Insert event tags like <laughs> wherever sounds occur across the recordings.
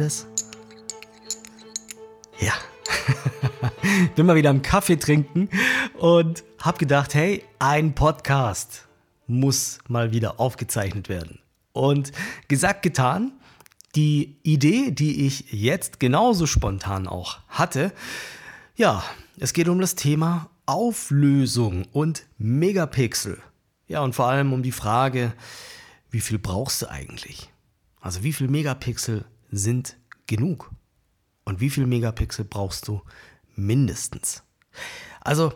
das? Ja. <laughs> Bin mal wieder am Kaffee trinken und hab gedacht, hey, ein Podcast muss mal wieder aufgezeichnet werden. Und gesagt, getan. Die Idee, die ich jetzt genauso spontan auch hatte, ja, es geht um das Thema Auflösung und Megapixel. Ja, und vor allem um die Frage, wie viel brauchst du eigentlich? Also wie viel Megapixel sind genug? Und wie viel Megapixel brauchst du mindestens? Also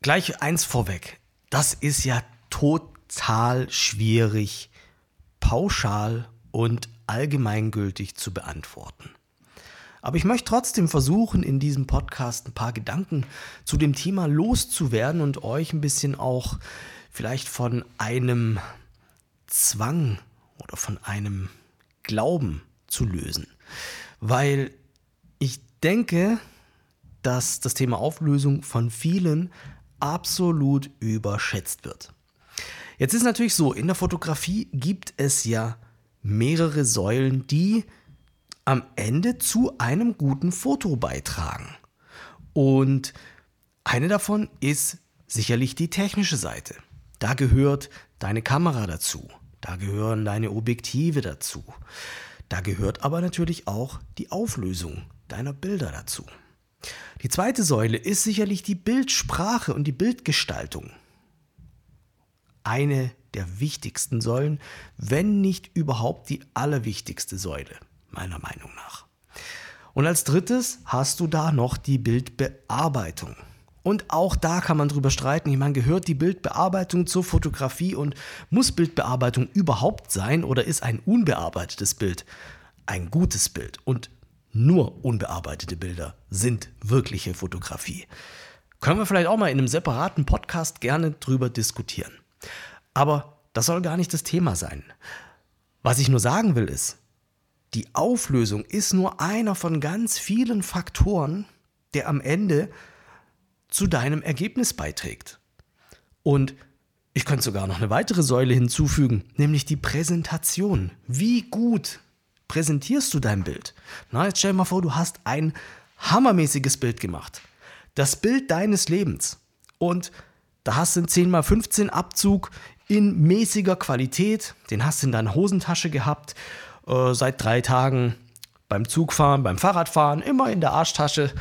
gleich eins vorweg. Das ist ja total schwierig, pauschal und allgemeingültig zu beantworten. Aber ich möchte trotzdem versuchen, in diesem Podcast ein paar Gedanken zu dem Thema loszuwerden und euch ein bisschen auch vielleicht von einem Zwang oder von einem Glauben zu lösen. Weil ich denke, dass das Thema Auflösung von vielen absolut überschätzt wird. Jetzt ist natürlich so, in der Fotografie gibt es ja mehrere Säulen, die am Ende zu einem guten Foto beitragen. Und eine davon ist sicherlich die technische Seite. Da gehört deine Kamera dazu, da gehören deine Objektive dazu, da gehört aber natürlich auch die Auflösung deiner Bilder dazu. Die zweite Säule ist sicherlich die Bildsprache und die Bildgestaltung. Eine der wichtigsten Säulen, wenn nicht überhaupt die allerwichtigste Säule meiner Meinung nach. Und als drittes hast du da noch die Bildbearbeitung. Und auch da kann man drüber streiten. Ich meine, gehört die Bildbearbeitung zur Fotografie und muss Bildbearbeitung überhaupt sein oder ist ein unbearbeitetes Bild ein gutes Bild? Und nur unbearbeitete Bilder sind wirkliche Fotografie. Können wir vielleicht auch mal in einem separaten Podcast gerne drüber diskutieren. Aber das soll gar nicht das Thema sein. Was ich nur sagen will ist, die Auflösung ist nur einer von ganz vielen Faktoren, der am Ende zu deinem Ergebnis beiträgt. Und ich könnte sogar noch eine weitere Säule hinzufügen, nämlich die Präsentation. Wie gut präsentierst du dein Bild? Na, jetzt stell dir mal vor, du hast ein hammermäßiges Bild gemacht. Das Bild deines Lebens. Und da hast du einen 10x15 Abzug in mäßiger Qualität. Den hast du in deiner Hosentasche gehabt äh, seit drei Tagen beim Zugfahren, beim Fahrradfahren, immer in der Arschtasche.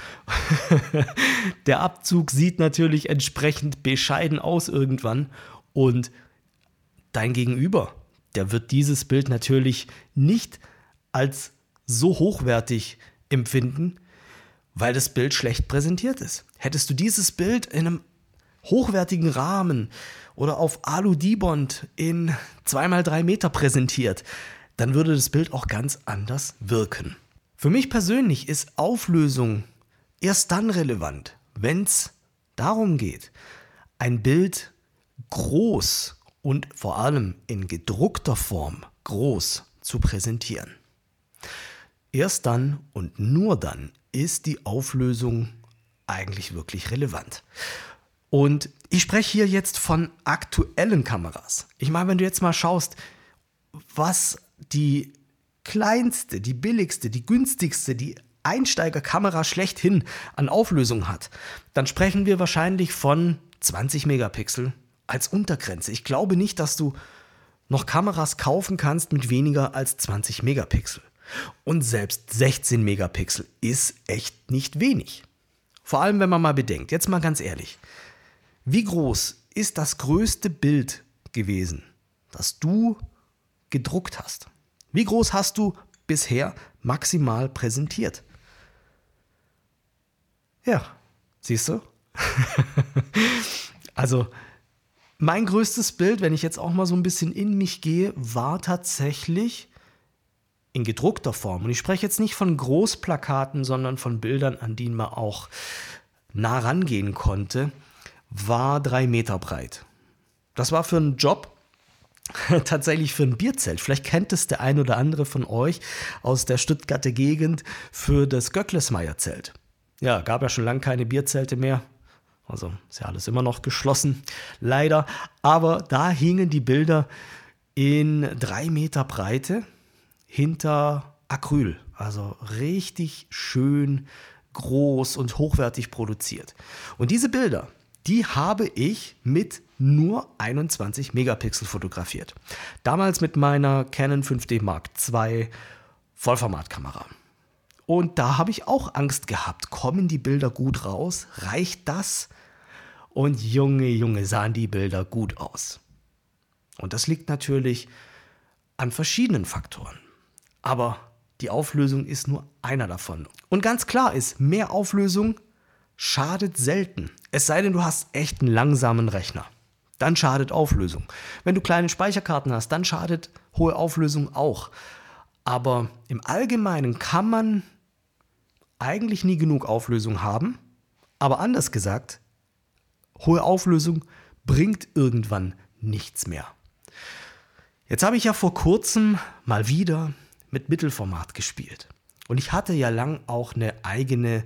<laughs> der Abzug sieht natürlich entsprechend bescheiden aus irgendwann und dein Gegenüber, der wird dieses Bild natürlich nicht als so hochwertig empfinden, weil das Bild schlecht präsentiert ist. Hättest du dieses Bild in einem hochwertigen Rahmen oder auf Alu-Dibond in 2x3 Meter präsentiert, dann würde das Bild auch ganz anders wirken. Für mich persönlich ist Auflösung erst dann relevant, wenn es darum geht, ein Bild groß und vor allem in gedruckter Form groß zu präsentieren. Erst dann und nur dann ist die Auflösung eigentlich wirklich relevant. Und ich spreche hier jetzt von aktuellen Kameras. Ich meine, wenn du jetzt mal schaust, was die kleinste, die billigste, die günstigste, die Einsteigerkamera schlechthin an Auflösung hat, dann sprechen wir wahrscheinlich von 20 Megapixel als Untergrenze. Ich glaube nicht, dass du noch Kameras kaufen kannst mit weniger als 20 Megapixel. Und selbst 16 Megapixel ist echt nicht wenig. Vor allem, wenn man mal bedenkt, jetzt mal ganz ehrlich, wie groß ist das größte Bild gewesen, das du gedruckt hast? Wie groß hast du bisher maximal präsentiert? Ja, siehst du? <laughs> also, mein größtes Bild, wenn ich jetzt auch mal so ein bisschen in mich gehe, war tatsächlich in gedruckter Form. Und ich spreche jetzt nicht von Großplakaten, sondern von Bildern, an denen man auch nah rangehen konnte, war drei Meter breit. Das war für einen Job, <laughs> tatsächlich für ein Bierzelt. Vielleicht kennt es der ein oder andere von euch aus der Stuttgarter Gegend für das Göcklesmeier-Zelt. Ja, gab ja schon lange keine Bierzelte mehr. Also ist ja alles immer noch geschlossen, leider. Aber da hingen die Bilder in drei Meter Breite hinter Acryl. Also richtig schön groß und hochwertig produziert. Und diese Bilder, die habe ich mit nur 21 Megapixel fotografiert. Damals mit meiner Canon 5D Mark II Vollformatkamera. Und da habe ich auch Angst gehabt. Kommen die Bilder gut raus? Reicht das? Und Junge, Junge, sahen die Bilder gut aus. Und das liegt natürlich an verschiedenen Faktoren. Aber die Auflösung ist nur einer davon. Und ganz klar ist, mehr Auflösung schadet selten. Es sei denn, du hast echt einen langsamen Rechner. Dann schadet Auflösung. Wenn du kleine Speicherkarten hast, dann schadet hohe Auflösung auch. Aber im Allgemeinen kann man eigentlich nie genug Auflösung haben. Aber anders gesagt, hohe Auflösung bringt irgendwann nichts mehr. Jetzt habe ich ja vor kurzem mal wieder mit Mittelformat gespielt. Und ich hatte ja lang auch eine eigene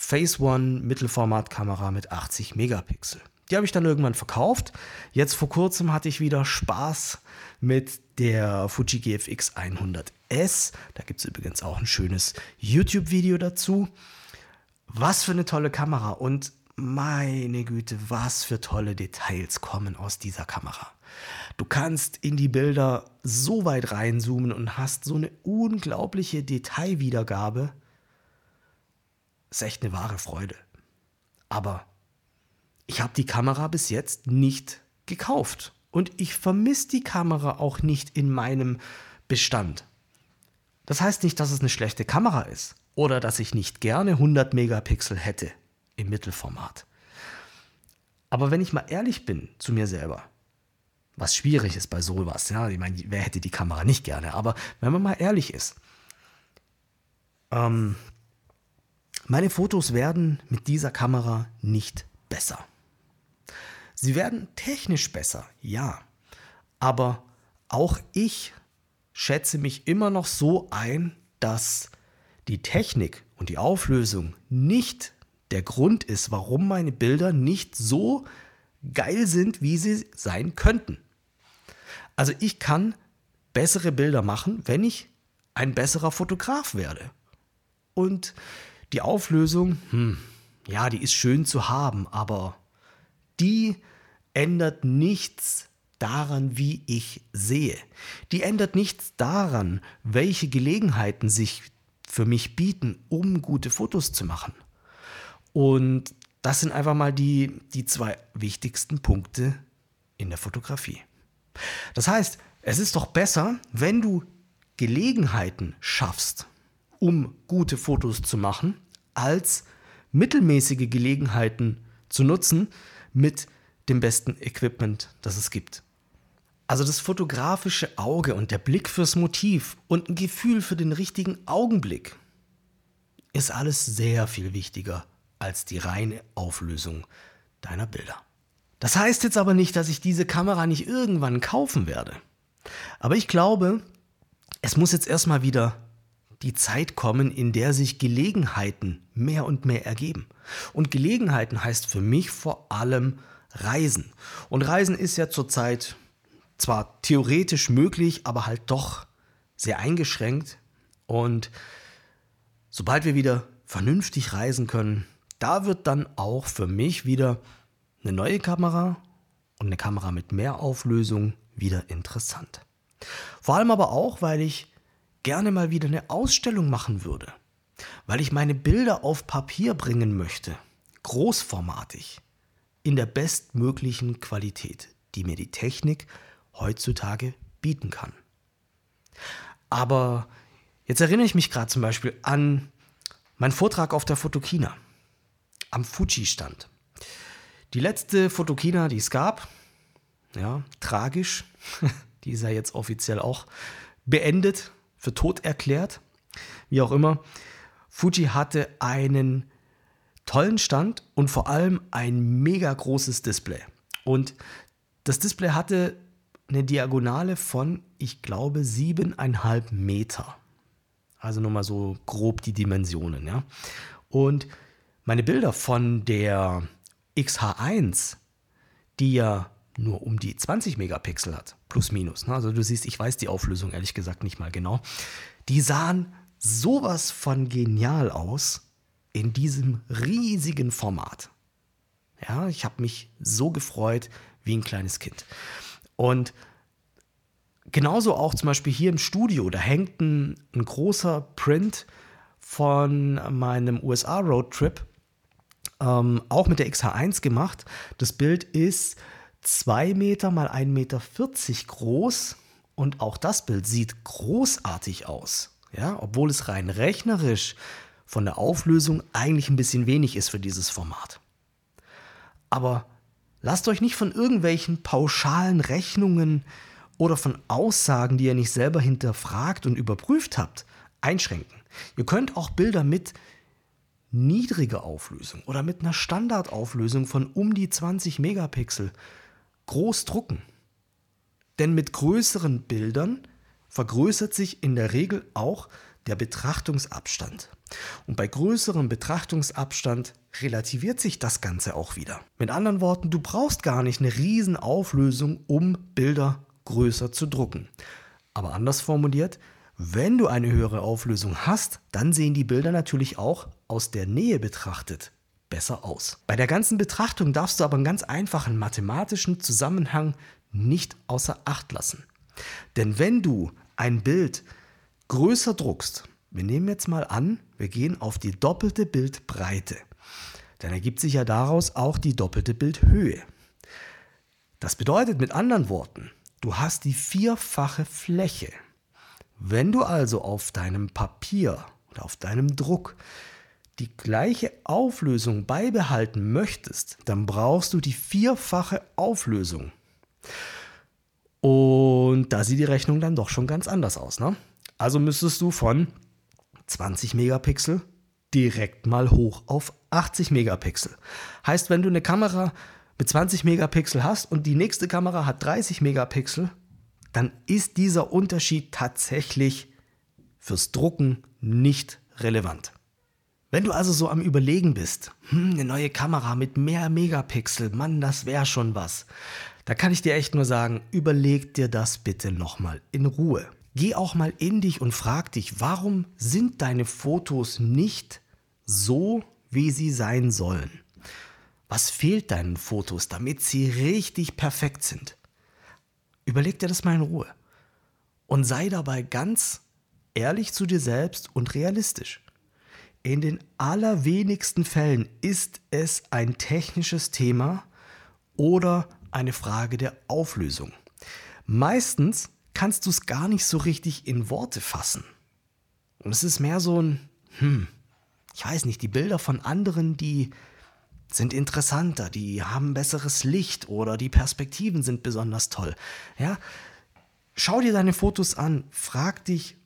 Phase One Mittelformatkamera mit 80 Megapixel. Die habe ich dann irgendwann verkauft. Jetzt vor kurzem hatte ich wieder Spaß mit der Fuji GFX 100S. Da gibt es übrigens auch ein schönes YouTube-Video dazu. Was für eine tolle Kamera und meine Güte, was für tolle Details kommen aus dieser Kamera. Du kannst in die Bilder so weit reinzoomen und hast so eine unglaubliche Detailwiedergabe. Ist echt eine wahre Freude. Aber ich habe die Kamera bis jetzt nicht gekauft. Und ich vermisse die Kamera auch nicht in meinem Bestand. Das heißt nicht, dass es eine schlechte Kamera ist oder dass ich nicht gerne 100 Megapixel hätte im Mittelformat. Aber wenn ich mal ehrlich bin zu mir selber, was schwierig ist bei sowas, ja, ich meine, wer hätte die Kamera nicht gerne, aber wenn man mal ehrlich ist, ähm, meine Fotos werden mit dieser Kamera nicht besser. Sie werden technisch besser, ja, aber auch ich schätze mich immer noch so ein, dass die Technik und die Auflösung nicht der Grund ist, warum meine Bilder nicht so geil sind, wie sie sein könnten. Also ich kann bessere Bilder machen, wenn ich ein besserer Fotograf werde. Und die Auflösung, hm, ja, die ist schön zu haben, aber die ändert nichts daran, wie ich sehe. Die ändert nichts daran, welche Gelegenheiten sich für mich bieten, um gute Fotos zu machen. Und das sind einfach mal die, die zwei wichtigsten Punkte in der Fotografie. Das heißt, es ist doch besser, wenn du Gelegenheiten schaffst, um gute Fotos zu machen, als mittelmäßige Gelegenheiten zu nutzen mit dem besten Equipment, das es gibt. Also das fotografische Auge und der Blick fürs Motiv und ein Gefühl für den richtigen Augenblick ist alles sehr viel wichtiger als die reine Auflösung deiner Bilder. Das heißt jetzt aber nicht, dass ich diese Kamera nicht irgendwann kaufen werde. Aber ich glaube, es muss jetzt erstmal wieder die Zeit kommen, in der sich Gelegenheiten mehr und mehr ergeben. Und Gelegenheiten heißt für mich vor allem Reisen. Und Reisen ist ja zurzeit zwar theoretisch möglich, aber halt doch sehr eingeschränkt. Und sobald wir wieder vernünftig reisen können, da wird dann auch für mich wieder eine neue Kamera und eine Kamera mit mehr Auflösung wieder interessant. Vor allem aber auch, weil ich gerne mal wieder eine Ausstellung machen würde, weil ich meine Bilder auf Papier bringen möchte, großformatig, in der bestmöglichen Qualität, die mir die Technik heutzutage bieten kann. Aber jetzt erinnere ich mich gerade zum Beispiel an meinen Vortrag auf der Fotokina am Fuji-Stand. Die letzte Fotokina, die es gab, ja, tragisch, <laughs> die ist ja jetzt offiziell auch beendet, für tot erklärt, wie auch immer. Fuji hatte einen tollen Stand und vor allem ein mega großes Display. Und das Display hatte eine Diagonale von, ich glaube, siebeneinhalb Meter. Also nur mal so grob die Dimensionen, ja. Und meine Bilder von der XH1, die ja nur um die 20 Megapixel hat, plus minus. Ne? Also du siehst, ich weiß die Auflösung ehrlich gesagt nicht mal genau. Die sahen sowas von genial aus in diesem riesigen Format. Ja, ich habe mich so gefreut wie ein kleines Kind. Und genauso auch zum Beispiel hier im Studio, da hängt ein, ein großer Print von meinem USA-Roadtrip, ähm, auch mit der XH1 gemacht. Das Bild ist 2 Meter mal 1,40 Meter groß und auch das Bild sieht großartig aus. Ja, obwohl es rein rechnerisch von der Auflösung eigentlich ein bisschen wenig ist für dieses Format. Aber lasst euch nicht von irgendwelchen pauschalen Rechnungen oder von Aussagen, die ihr nicht selber hinterfragt und überprüft habt, einschränken. Ihr könnt auch Bilder mit niedriger Auflösung oder mit einer Standardauflösung von um die 20 Megapixel groß drucken. Denn mit größeren Bildern vergrößert sich in der Regel auch der Betrachtungsabstand. Und bei größerem Betrachtungsabstand relativiert sich das Ganze auch wieder. Mit anderen Worten, du brauchst gar nicht eine riesen Auflösung, um Bilder größer zu drucken. Aber anders formuliert, wenn du eine höhere Auflösung hast, dann sehen die Bilder natürlich auch aus der Nähe betrachtet besser aus. Bei der ganzen Betrachtung darfst du aber einen ganz einfachen mathematischen Zusammenhang nicht außer Acht lassen. Denn wenn du ein Bild größer druckst, wir nehmen jetzt mal an, wir gehen auf die doppelte Bildbreite, dann ergibt sich ja daraus auch die doppelte Bildhöhe. Das bedeutet mit anderen Worten, du hast die vierfache Fläche. Wenn du also auf deinem Papier oder auf deinem Druck die gleiche Auflösung beibehalten möchtest, dann brauchst du die vierfache Auflösung. Und da sieht die Rechnung dann doch schon ganz anders aus. Ne? Also müsstest du von 20 Megapixel direkt mal hoch auf 80 Megapixel. Heißt, wenn du eine Kamera mit 20 Megapixel hast und die nächste Kamera hat 30 Megapixel, dann ist dieser Unterschied tatsächlich fürs Drucken nicht relevant. Wenn du also so am Überlegen bist, hm, eine neue Kamera mit mehr Megapixel, Mann, das wäre schon was. Da kann ich dir echt nur sagen, überleg dir das bitte nochmal in Ruhe. Geh auch mal in dich und frag dich, warum sind deine Fotos nicht so, wie sie sein sollen? Was fehlt deinen Fotos, damit sie richtig perfekt sind? Überleg dir das mal in Ruhe. Und sei dabei ganz ehrlich zu dir selbst und realistisch. In den allerwenigsten Fällen ist es ein technisches Thema oder eine Frage der Auflösung. Meistens kannst du es gar nicht so richtig in Worte fassen. Und es ist mehr so ein, hm, ich weiß nicht, die Bilder von anderen, die sind interessanter, die haben besseres Licht oder die Perspektiven sind besonders toll. Ja, schau dir deine Fotos an, frag dich,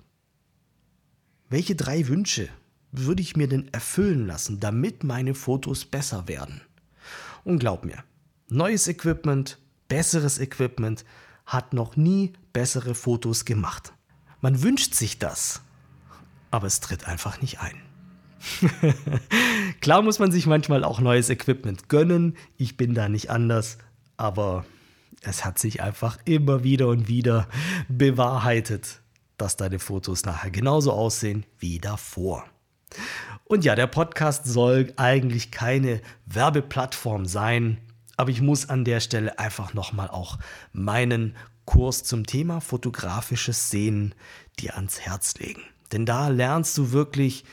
welche drei Wünsche würde ich mir denn erfüllen lassen, damit meine Fotos besser werden? Und glaub mir, neues Equipment, besseres Equipment hat noch nie bessere Fotos gemacht. Man wünscht sich das, aber es tritt einfach nicht ein. <laughs> Klar muss man sich manchmal auch neues Equipment gönnen, ich bin da nicht anders, aber es hat sich einfach immer wieder und wieder bewahrheitet, dass deine Fotos nachher genauso aussehen wie davor. Und ja, der Podcast soll eigentlich keine Werbeplattform sein, aber ich muss an der Stelle einfach nochmal auch meinen Kurs zum Thema fotografisches Sehen dir ans Herz legen. Denn da lernst du wirklich,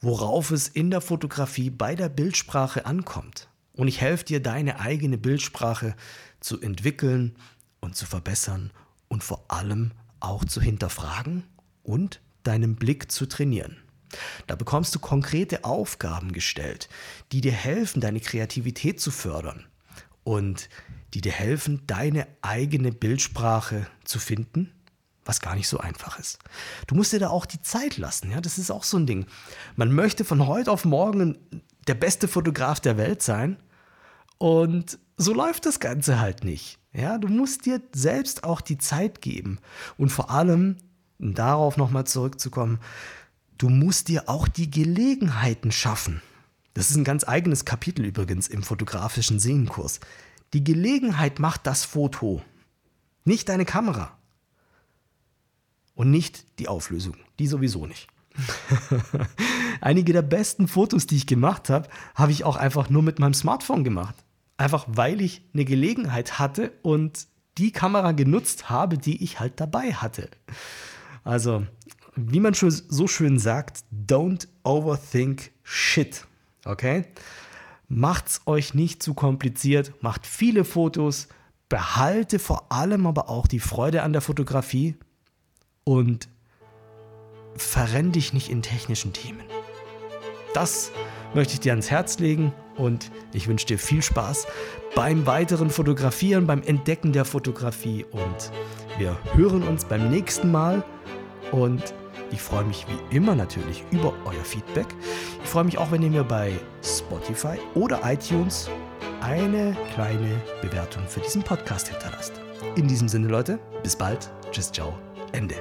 worauf es in der Fotografie bei der Bildsprache ankommt. Und ich helfe dir, deine eigene Bildsprache zu entwickeln und zu verbessern und vor allem auch zu hinterfragen und deinen Blick zu trainieren. Da bekommst du konkrete Aufgaben gestellt, die dir helfen, deine Kreativität zu fördern und die dir helfen, deine eigene Bildsprache zu finden, was gar nicht so einfach ist. Du musst dir da auch die Zeit lassen, ja, das ist auch so ein Ding. Man möchte von heute auf morgen der beste Fotograf der Welt sein und so läuft das Ganze halt nicht. Ja, du musst dir selbst auch die Zeit geben und vor allem, darauf nochmal zurückzukommen, Du musst dir auch die Gelegenheiten schaffen. Das ist ein ganz eigenes Kapitel übrigens im fotografischen Sehnenkurs. Die Gelegenheit macht das Foto, nicht deine Kamera. Und nicht die Auflösung, die sowieso nicht. <laughs> Einige der besten Fotos, die ich gemacht habe, habe ich auch einfach nur mit meinem Smartphone gemacht. Einfach weil ich eine Gelegenheit hatte und die Kamera genutzt habe, die ich halt dabei hatte. Also, wie man schon so schön sagt, don't overthink shit. Okay? Macht's euch nicht zu kompliziert, macht viele Fotos, behalte vor allem aber auch die Freude an der Fotografie und verrenn dich nicht in technischen Themen. Das möchte ich dir ans Herz legen und ich wünsche dir viel Spaß beim weiteren Fotografieren, beim Entdecken der Fotografie und wir hören uns beim nächsten Mal und ich freue mich wie immer natürlich über euer Feedback. Ich freue mich auch, wenn ihr mir bei Spotify oder iTunes eine kleine Bewertung für diesen Podcast hinterlasst. In diesem Sinne, Leute, bis bald. Tschüss, ciao, Ende.